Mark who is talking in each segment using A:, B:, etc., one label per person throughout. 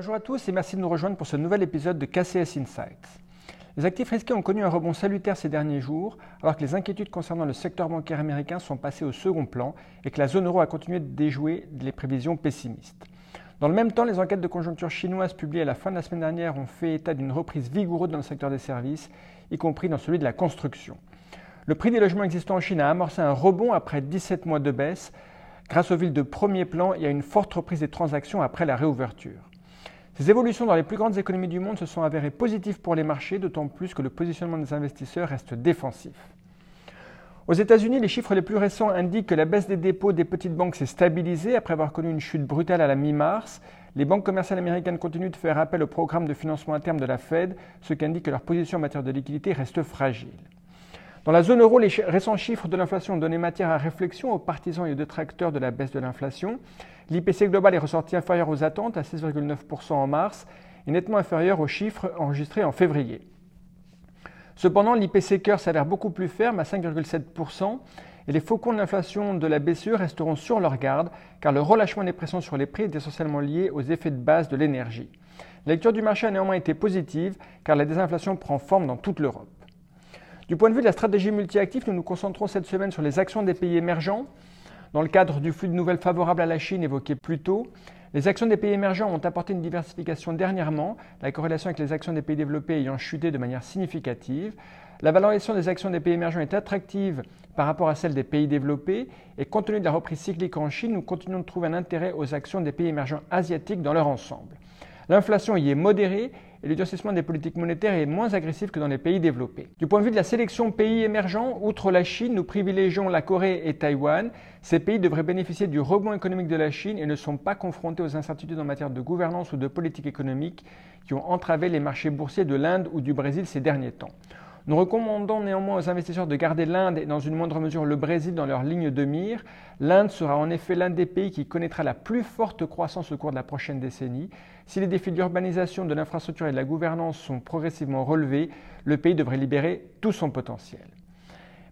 A: Bonjour à tous et merci de nous rejoindre pour ce nouvel épisode de KCS Insights. Les actifs risqués ont connu un rebond salutaire ces derniers jours, alors que les inquiétudes concernant le secteur bancaire américain sont passées au second plan et que la zone euro a continué de déjouer les prévisions pessimistes. Dans le même temps, les enquêtes de conjoncture chinoises publiées à la fin de la semaine dernière ont fait état d'une reprise vigoureuse dans le secteur des services, y compris dans celui de la construction. Le prix des logements existants en Chine a amorcé un rebond après 17 mois de baisse, grâce aux villes de premier plan et à une forte reprise des transactions après la réouverture. Ces évolutions dans les plus grandes économies du monde se sont avérées positives pour les marchés, d'autant plus que le positionnement des investisseurs reste défensif. Aux États-Unis, les chiffres les plus récents indiquent que la baisse des dépôts des petites banques s'est stabilisée après avoir connu une chute brutale à la mi-mars. Les banques commerciales américaines continuent de faire appel au programme de financement interne de la Fed, ce qui indique que leur position en matière de liquidité reste fragile. Dans la zone euro, les récents chiffres de l'inflation ont donné matière à réflexion aux partisans et aux détracteurs de la baisse de l'inflation. L'IPC global est ressorti inférieur aux attentes à 6,9% en mars et nettement inférieur aux chiffres enregistrés en février. Cependant, l'IPC cœur s'avère beaucoup plus ferme à 5,7% et les faucons de l'inflation de la BCE resteront sur leur garde car le relâchement des pressions sur les prix est essentiellement lié aux effets de base de l'énergie. La lecture du marché a néanmoins été positive car la désinflation prend forme dans toute l'Europe. Du point de vue de la stratégie multi-actif, nous nous concentrons cette semaine sur les actions des pays émergents. Dans le cadre du flux de nouvelles favorables à la Chine évoqué plus tôt, les actions des pays émergents ont apporté une diversification dernièrement, la corrélation avec les actions des pays développés ayant chuté de manière significative. La valorisation des actions des pays émergents est attractive par rapport à celle des pays développés et compte tenu de la reprise cyclique en Chine, nous continuons de trouver un intérêt aux actions des pays émergents asiatiques dans leur ensemble. L'inflation y est modérée et le durcissement des politiques monétaires est moins agressif que dans les pays développés. Du point de vue de la sélection pays émergents, outre la Chine, nous privilégions la Corée et Taïwan. Ces pays devraient bénéficier du rebond économique de la Chine et ne sont pas confrontés aux incertitudes en matière de gouvernance ou de politique économique qui ont entravé les marchés boursiers de l'Inde ou du Brésil ces derniers temps. Nous recommandons néanmoins aux investisseurs de garder l'Inde et dans une moindre mesure le Brésil dans leur ligne de mire. L'Inde sera en effet l'un des pays qui connaîtra la plus forte croissance au cours de la prochaine décennie. Si les défis de l'urbanisation, de l'infrastructure et de la gouvernance sont progressivement relevés, le pays devrait libérer tout son potentiel.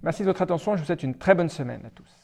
A: Merci de votre attention, je vous souhaite une très bonne semaine à tous.